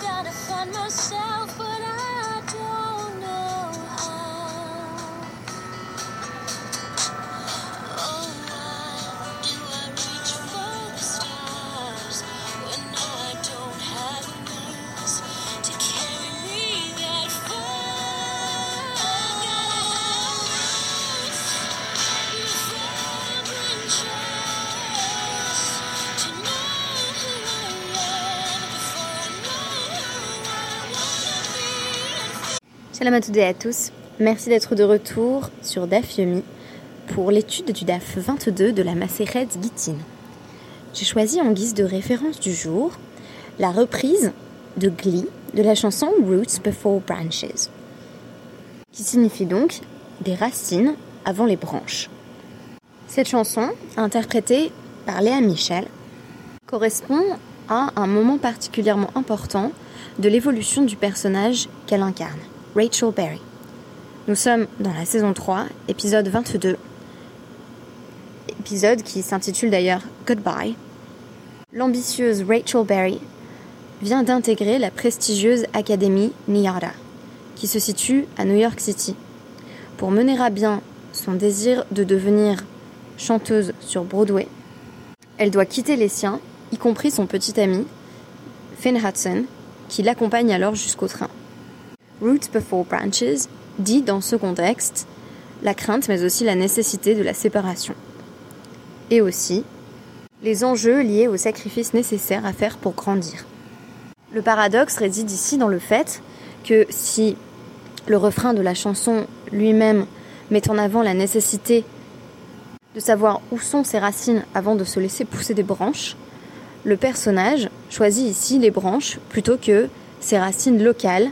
gotta find myself, Shalom à toutes et à tous. Merci d'être de retour sur DAF Yomi pour l'étude du DAF 22 de la Maseret Gittin. J'ai choisi en guise de référence du jour la reprise de Glee de la chanson Roots Before Branches, qui signifie donc des racines avant les branches. Cette chanson, interprétée par Léa Michel, correspond à un moment particulièrement important de l'évolution du personnage qu'elle incarne, Rachel Berry. Nous sommes dans la saison 3, épisode 22, épisode qui s'intitule d'ailleurs Goodbye. L'ambitieuse Rachel Berry vient d'intégrer la prestigieuse académie Niara, qui se situe à New York City, pour mener à bien son désir de devenir chanteuse sur Broadway. Elle doit quitter les siens, y compris son petit ami, Finn Hudson, qui l'accompagne alors jusqu'au train. Roots Before Branches dit dans ce contexte la crainte mais aussi la nécessité de la séparation. Et aussi les enjeux liés aux sacrifices nécessaires à faire pour grandir. Le paradoxe réside ici dans le fait que si le refrain de la chanson lui-même met en avant la nécessité de savoir où sont ses racines avant de se laisser pousser des branches, le personnage choisit ici les branches plutôt que ses racines locales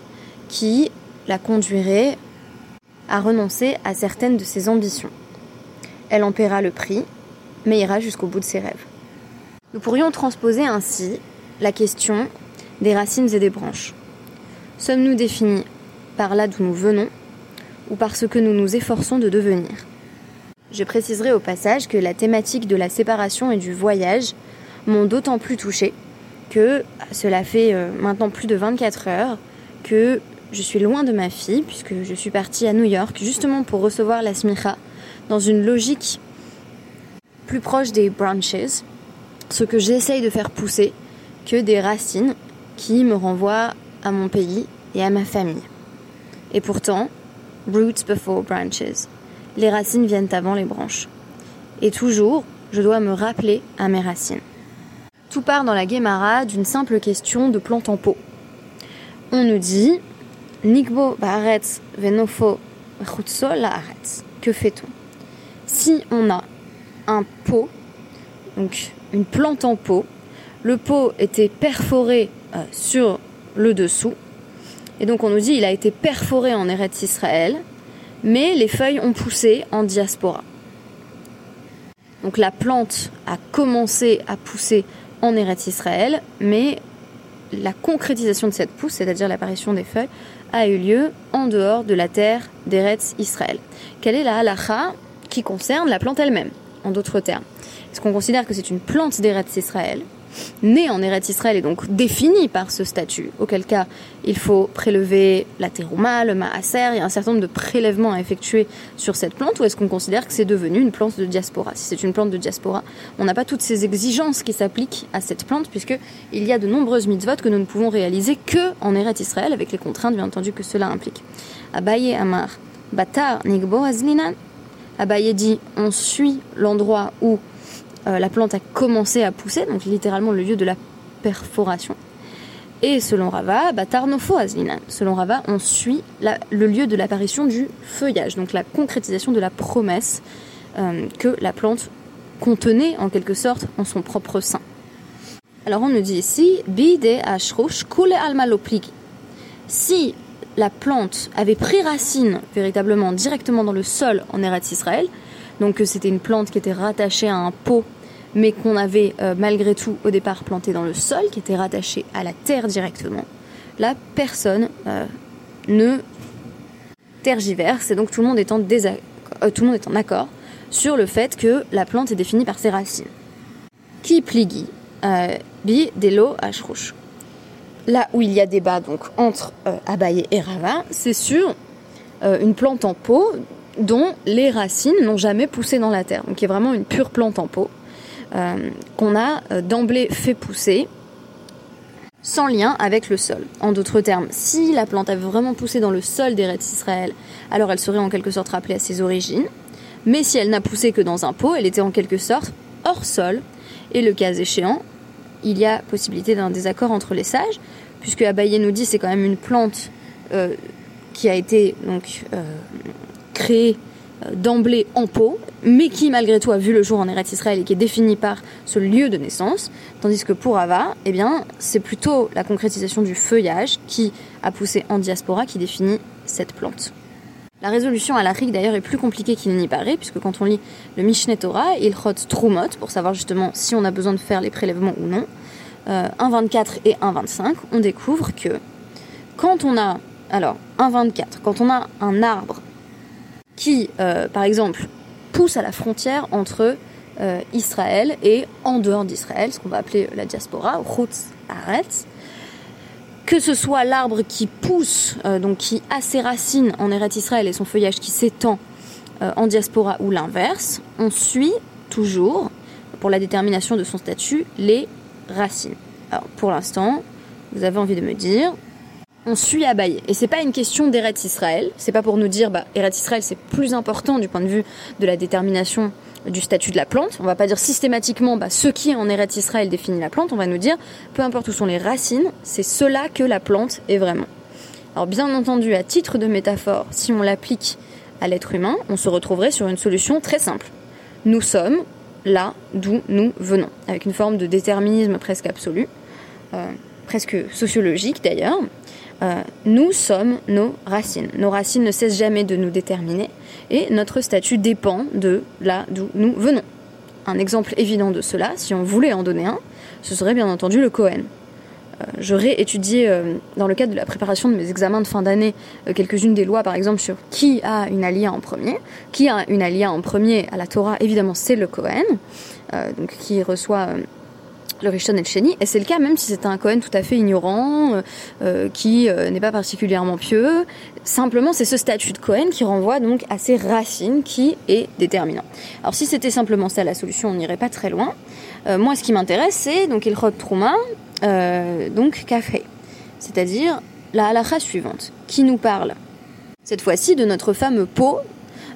qui la conduiraient à renoncer à certaines de ses ambitions. Elle en paiera le prix, mais ira jusqu'au bout de ses rêves. Nous pourrions transposer ainsi la question des racines et des branches. Sommes-nous définis par là d'où nous venons ou par ce que nous nous efforçons de devenir? Je préciserai au passage que la thématique de la séparation et du voyage m'ont d'autant plus touchée que cela fait euh, maintenant plus de 24 heures que je suis loin de ma fille puisque je suis partie à New York justement pour recevoir la smicha dans une logique plus proche des branches, ce que j'essaye de faire pousser que des racines qui me renvoient à mon pays et à ma famille. Et pourtant, roots before branches. Les racines viennent avant les branches. Et toujours, je dois me rappeler à mes racines. Tout part dans la Guémara d'une simple question de plante en pot. On nous dit Nikbo baaretz venofo laaretz. Que fait-on? Si on a un pot, donc une plante en pot, le pot était perforé euh, sur le dessous, et donc on nous dit il a été perforé en Eretz Israël, mais les feuilles ont poussé en diaspora. Donc la plante a commencé à pousser en Eretz Israël, mais la concrétisation de cette pousse, c'est-à-dire l'apparition des feuilles, a eu lieu en dehors de la terre d'Eretz Israël. Quelle est la halacha qui concerne la plante elle-même En d'autres termes, est-ce qu'on considère que c'est une plante d'Eretz Israël? Née en Eretz Israël et donc définie par ce statut, auquel cas il faut prélever la terouma, le maaser, il y a un certain nombre de prélèvements à effectuer sur cette plante, ou est-ce qu'on considère que c'est devenu une plante de diaspora? Si c'est une plante de diaspora, on n'a pas toutes ces exigences qui s'appliquent à cette plante, puisque il y a de nombreuses mitzvot que nous ne pouvons réaliser que en Eretz Israël, avec les contraintes bien entendu que cela implique. Abaye Amar, Batar Nigbo Azlinan, Abaye dit on suit l'endroit où la plante a commencé à pousser, donc littéralement le lieu de la perforation. Et selon Rava, Azlinan. Selon Rava, on suit le lieu de l'apparition du feuillage, donc la concrétisation de la promesse euh, que la plante contenait en quelque sorte en son propre sein. Alors on nous dit ici, Bide ashrush kule. Si la plante avait pris racine véritablement directement dans le sol en Eretz Israël, donc que c'était une plante qui était rattachée à un pot, mais qu'on avait euh, malgré tout au départ plantée dans le sol, qui était rattachée à la terre directement, là personne euh, ne tergiverse et donc tout le monde est en désac- euh, tout le monde est en accord sur le fait que la plante est définie par ses racines. Qui pligi bi delo ashrush. là où il y a débat donc entre Abaye et Rava, c'est sur une plante en pot dont les racines n'ont jamais poussé dans la terre, donc qui est vraiment une pure plante en pot qu'on a euh, d'emblée fait pousser sans lien avec le sol. En d'autres termes, si la plante avait vraiment poussé dans le sol d'Eretz Israël, alors elle serait en quelque sorte rappelée à ses origines. Mais si elle n'a poussé que dans un pot, elle était en quelque sorte hors sol. Et le cas échéant, il y a possibilité d'un désaccord entre les sages, puisque Abaye nous dit c'est quand même une plante euh, qui a été donc euh, créée euh, d'emblée en pot, mais qui malgré tout a vu le jour en Eretz Israël et qui est définie par ce lieu de naissance, tandis que pour Ava, eh bien, c'est plutôt la concrétisation du feuillage qui a poussé en diaspora qui définit cette plante. La résolution à l'Afrique d'ailleurs est plus compliquée qu'il n'y paraît, puisque quand on lit le Mishneh Torah, il rote Trumot, pour savoir justement si on a besoin de faire les prélèvements ou non, euh, 1,24 et 1,25, on découvre que quand on a, alors 1,24, quand on a un arbre qui, euh, par exemple, pousse à la frontière entre euh, Israël et en dehors d'Israël, ce qu'on va appeler la diaspora, Chutz Aretz, que ce soit l'arbre qui pousse, euh, donc qui a ses racines en Eretz Israël et son feuillage qui s'étend euh, en diaspora ou l'inverse, on suit toujours, pour la détermination de son statut, les racines. Alors pour l'instant, vous avez envie de me dire, on suit Abaye. Et c'est pas une question d'Eretz Israël, c'est pas pour nous dire, bah, Eretz Israël c'est plus important du point de vue de la détermination du statut de la plante. On va pas dire systématiquement bah, ce qui est en Eretz Israël définit la plante, on va nous dire peu importe où sont les racines, c'est cela que la plante est vraiment. Alors bien entendu, à titre de métaphore, si on l'applique à l'être humain, on se retrouverait sur une solution très simple. Nous sommes là d'où nous venons, avec une forme de déterminisme presque absolu, euh, presque sociologique d'ailleurs. Euh, nous sommes nos racines. Nos racines ne cessent jamais de nous déterminer et notre statut dépend de là d'où nous venons. Un exemple évident de cela, si on voulait en donner un, ce serait bien entendu le Cohen. Euh, J'aurais étudié euh, dans le cadre de la préparation de mes examens de fin d'année quelques-unes des lois, par exemple, sur qui a une alia en premier. Qui a une alia en premier à la Torah, évidemment, c'est le Cohen, donc qui reçoit le Rishon Sheni, et c'est le cas même si c'est un Cohen tout à fait ignorant, euh, euh, qui euh, n'est pas particulièrement pieux. Simplement, c'est ce statut de Cohen qui renvoie donc à ses racines qui est déterminant. Alors si c'était simplement ça la solution, on n'irait pas très loin. Moi, ce qui m'intéresse, c'est donc Ilchot Trouma, donc Kafé, c'est-à-dire la halakha suivante, qui nous parle cette fois-ci de notre fameux pot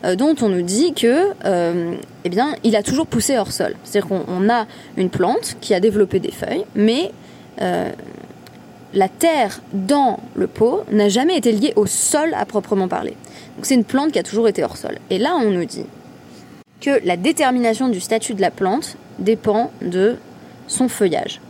euh, dont on nous dit que, euh, eh bien, il a toujours poussé hors sol. C'est-à-dire qu'on on a une plante qui a développé des feuilles, mais euh, la terre dans le pot n'a jamais été liée au sol à proprement parler. Donc c'est une plante qui a toujours été hors sol. Et là, on nous dit que la détermination du statut de la plante dépend de son feuillage.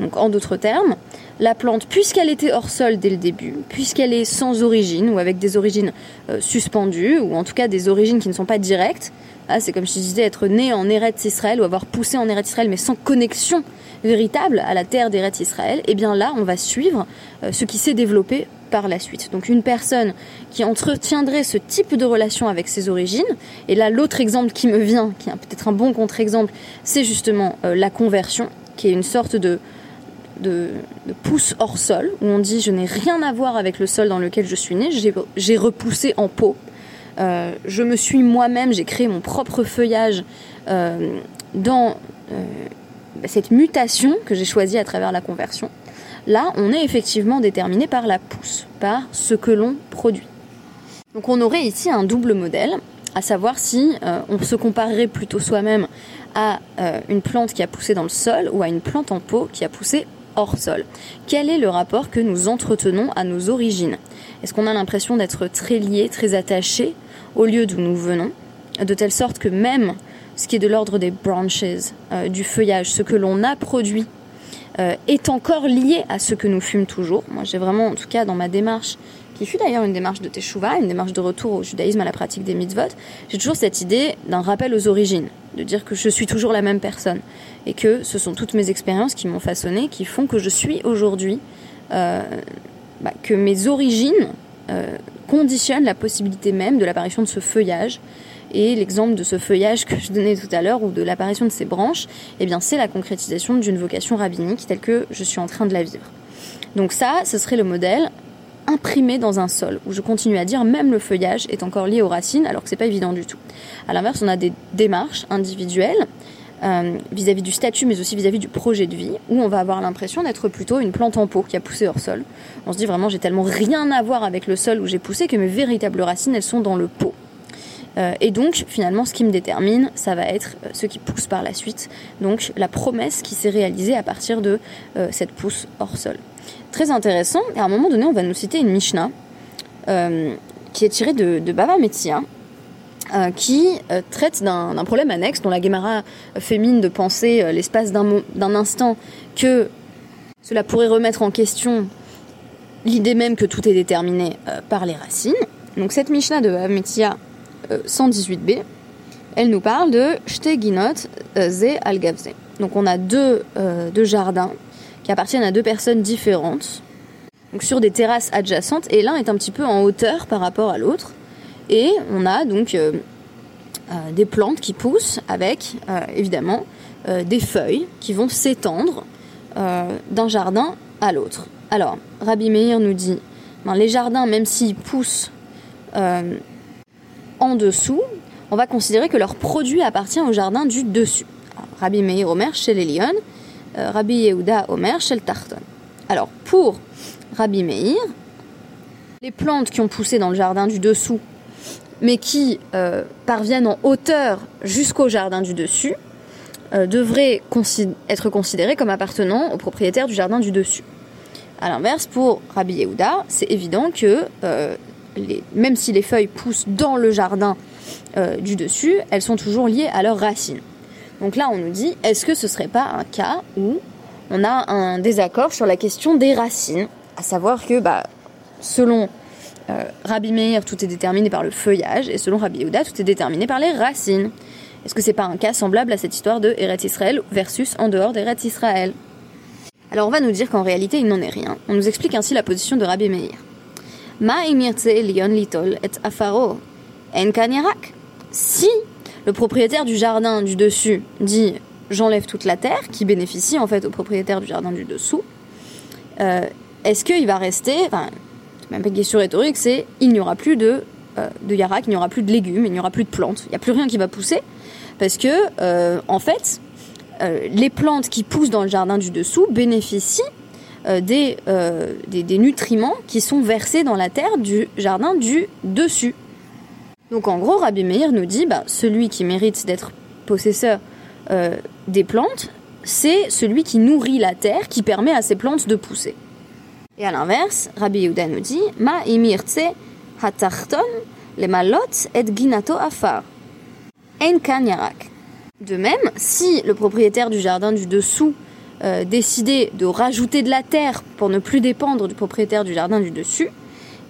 Donc en d'autres termes, la plante, puisqu'elle était hors sol dès le début, puisqu'elle est sans origine ou avec des origines euh, suspendues, ou en tout cas des origines qui ne sont pas directes, ah, c'est comme si je disais être né en Eretz Israël ou avoir poussé en Eretz Israël mais sans connexion véritable à la terre d'Eretz Israël, et bien là on va suivre euh, ce qui s'est développé par la suite. Donc une personne qui entretiendrait ce type de relation avec ses origines, et là l'autre exemple qui me vient, qui est peut-être un bon contre-exemple, c'est justement euh, la conversion, qui est une sorte de, de, de pousse hors sol, où on dit je n'ai rien à voir avec le sol dans lequel je suis né, j'ai- repoussé en pot. Euh, je me suis moi-même, j'ai créé mon propre feuillage euh, dans euh, cette mutation que j'ai choisie à travers la conversion. Là, on est effectivement déterminé par la pousse, par ce que l'on produit. Donc on aurait ici un double modèle, à savoir si on se comparerait plutôt soi-même à une plante qui a poussé dans le sol ou à une plante en pot qui a poussé hors sol. Quel est le rapport que nous entretenons à nos origines? Est-ce qu'on a l'impression d'être très lié, très attaché au lieu d'où nous venons, de telle sorte que même ce qui est de l'ordre des branches, euh, du feuillage, ce que l'on a produit, euh, est encore lié à ce que nous fûmes toujours. Moi, j'ai vraiment, en tout cas, dans ma démarche, qui fut d'ailleurs une démarche de Teshuvah, une démarche de retour au judaïsme, à la pratique des mitzvot, j'ai toujours cette idée d'un rappel aux origines, de dire que je suis toujours la même personne et que ce sont toutes mes expériences qui m'ont façonné, qui font que je suis aujourd'hui, euh, bah, que mes origines euh, conditionnent la possibilité même de l'apparition de ce feuillage. Et l'exemple de ce feuillage que je donnais tout à l'heure, ou de l'apparition de ces branches, eh bien, c'est la concrétisation d'une vocation rabbinique telle que je suis en train de la vivre. Donc ça, ce serait le modèle imprimé dans un sol, où je continue à dire même le feuillage est encore lié aux racines, alors que c'est pas évident du tout. À l'inverse, on a des démarches individuelles euh, vis-à-vis du statut, mais aussi vis-à-vis du projet de vie, où on va avoir l'impression d'être plutôt une plante en pot qui a poussé hors sol. On se dit vraiment, j'ai tellement rien à voir avec le sol où j'ai poussé que mes véritables racines, elles sont dans le pot. Euh, et donc, finalement, ce qui me détermine, ça va être euh, ce qui pousse par la suite. Donc, la promesse qui s'est réalisée à partir de cette pousse hors sol. Très intéressant. Et à un moment donné, on va nous citer une Mishnah qui est tirée de, Bava Metzia, euh, qui euh, traite d'un problème annexe dont la Guémara fait mine de penser euh, l'espace d'un instant que cela pourrait remettre en question l'idée même que tout est déterminé par les racines. Donc cette Mishnah de Ametia 118b, elle nous parle de Shteginot Ze Algavze. Donc on a deux, deux jardins qui appartiennent à deux personnes différentes, donc sur des terrasses adjacentes, et l'un est un petit peu en hauteur par rapport à l'autre. Et on a donc euh, euh, des plantes qui poussent avec euh, évidemment des feuilles qui vont s'étendre d'un jardin à l'autre. Alors, Rabbi Meir nous dit, ben, les jardins, même s'ils poussent en dessous, on va considérer que leur produit appartient au jardin du dessus. Rabbi Meir Omer chez les Lyon, Rabbi Yehuda Omer chez le Tarton. Alors, pour Rabbi Meir, les plantes qui ont poussé dans le jardin du dessous mais qui euh, parviennent en hauteur jusqu'au jardin du dessus, euh, devraient être considérés comme appartenant au propriétaire du jardin du dessus. A l'inverse, pour Rabbi Yehuda, c'est évident que euh, même si les feuilles poussent dans le jardin du dessus, elles sont toujours liées à leurs racines. Donc là, on nous dit, est-ce que ce serait pas un cas où on a un désaccord sur la question des racines, à savoir que, bah, selon euh, Rabbi Meir, tout est déterminé par le feuillage, et selon Rabbi Yehuda, tout est déterminé par les racines. Est-ce que c'est pas un cas semblable à cette histoire de Eretz Israël versus en dehors d'Eretz Israël? Alors on va nous dire qu'en réalité il n'en est rien. On nous explique ainsi la position de Rabbi Meir. Ma litol et afaro en Si. Le propriétaire du jardin du dessus dit j'enlève toute la terre, qui bénéficie en fait au propriétaire du jardin du dessous, euh, est-ce qu'il va rester, même pas une question rhétorique, c'est il n'y aura plus de, euh, de yarak, il n'y aura plus de légumes, il n'y aura plus de plantes, il n'y a plus rien qui va pousser, parce que, euh, en fait, les plantes qui poussent dans le jardin du dessous bénéficient des, des, nutriments qui sont versés dans la terre du jardin du dessus. Donc en gros, Rabbi Meir nous dit, bah, celui qui mérite d'être possesseur des plantes, c'est celui qui nourrit la terre, qui permet à ces plantes de pousser. Et à l'inverse, Rabbi Yehuda nous dit. En. De même, si le propriétaire du jardin du dessous euh, décidait de rajouter de la terre pour ne plus dépendre du propriétaire du jardin du dessus,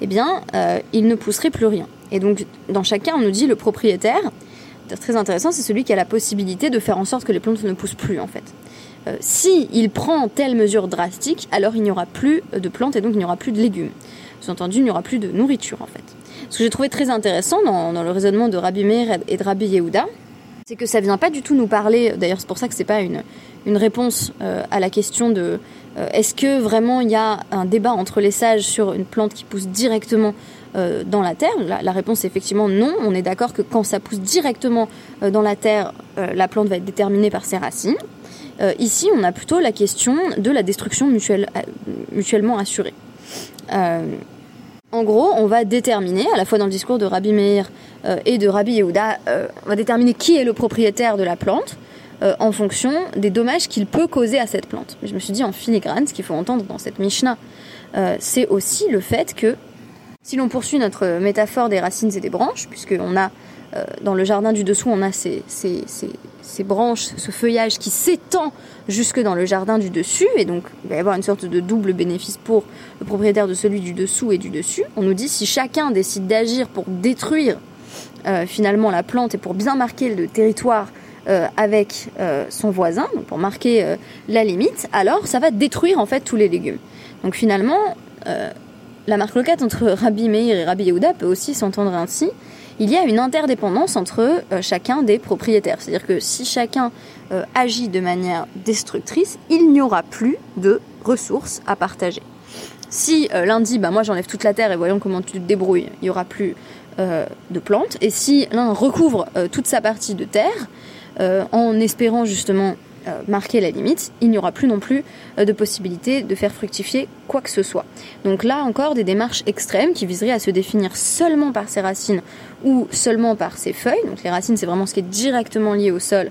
eh bien, euh, il ne pousserait plus rien. Et donc, dans chacun, on nous dit le propriétaire, très intéressant, c'est celui qui a la possibilité de faire en sorte que les plantes ne poussent plus, en fait. Euh, si il prend telle mesure drastique, alors il n'y aura plus de plantes et donc il n'y aura plus de légumes. Sous-entendu, il n'y aura plus de nourriture en fait. Ce que j'ai trouvé très intéressant dans, le raisonnement de Rabbi Meir et de Rabbi Yehuda, c'est que ça vient pas du tout nous parler, d'ailleurs c'est pour ça que c'est pas une, une réponse euh, à la question de euh, est-ce que vraiment il y a un débat entre les sages sur une plante qui pousse directement dans la terre? La, réponse est effectivement non. On est d'accord que quand ça pousse directement dans la terre, la plante va être déterminée par ses racines. Euh, ici, on a plutôt la question de la destruction mutuelle, euh, mutuellement assurée. Euh, en gros, on va déterminer, à la fois dans le discours de Rabbi Meir et de Rabbi Yehuda, on va déterminer qui est le propriétaire de la plante en fonction des dommages qu'il peut causer à cette plante. je me suis dit en filigrane, ce qu'il faut entendre dans cette Mishnah, c'est aussi le fait que si l'on poursuit notre métaphore des racines et des branches, puisqu'on a dans le jardin du dessous, on a ces, ces branches, ce feuillage qui s'étend jusque dans le jardin du dessus, et donc il va y avoir une sorte de double bénéfice pour le propriétaire de celui du dessous et du dessus. On nous dit si chacun décide d'agir pour détruire euh, finalement la plante et pour bien marquer le territoire euh, avec euh, son voisin, pour marquer la limite, alors ça va détruire en fait tous les légumes. Donc finalement, la marque locate entre Rabbi Meir et Rabbi Yehuda peut aussi s'entendre ainsi il y a une interdépendance entre euh, chacun des propriétaires. C'est-à-dire que si chacun euh, agit de manière destructrice, il n'y aura plus de ressources à partager. Si euh, l'un dit, bah, moi j'enlève toute la terre et voyons comment tu te débrouilles, il n'y aura plus euh, de plantes. Et si l'un recouvre toute sa partie de terre, en espérant justement marquer la limite, il n'y aura plus non plus de possibilité de faire fructifier quoi que ce soit. Donc là encore, des démarches extrêmes qui viseraient à se définir seulement par ses racines ou seulement par ses feuilles. Donc les racines, c'est vraiment ce qui est directement lié au sol.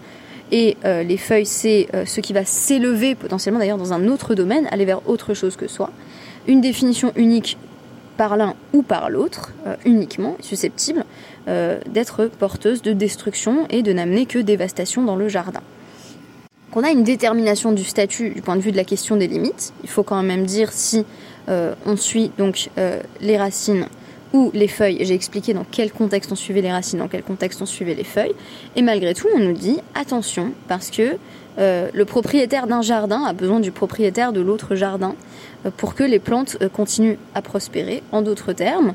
Et les feuilles, c'est ce qui va s'élever potentiellement d'ailleurs dans un autre domaine, aller vers autre chose que soi une définition unique par l'un ou par l'autre, euh, uniquement susceptible euh, d'être porteuse de destruction et de n'amener que dévastation dans le jardin. Qu'on a une détermination du statut du point de vue de la question des limites, il faut quand même dire si euh, on suit donc les racines ou les feuilles. J'ai expliqué dans quel contexte on suivait les racines, dans quel contexte on suivait les feuilles. Et malgré tout, on nous dit attention parce que le propriétaire d'un jardin a besoin du propriétaire de l'autre jardin pour que les plantes euh, continuent à prospérer. En d'autres termes,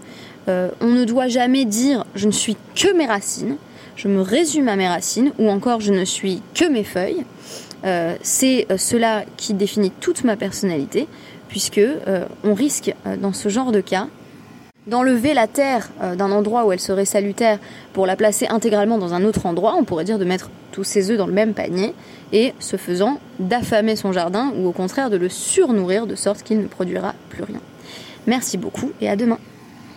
euh, on ne doit jamais dire je ne suis que mes racines, je me résume à mes racines, ou encore je ne suis que mes feuilles. Euh, c'est cela qui définit toute ma personnalité, puisque on risque dans ce genre de cas d'enlever la terre d'un endroit où elle serait salutaire pour la placer intégralement dans un autre endroit, on pourrait dire de mettre tous ses œufs dans le même panier, et ce faisant d'affamer son jardin ou au contraire de le surnourrir de sorte qu'il ne produira plus rien. Merci beaucoup et à demain.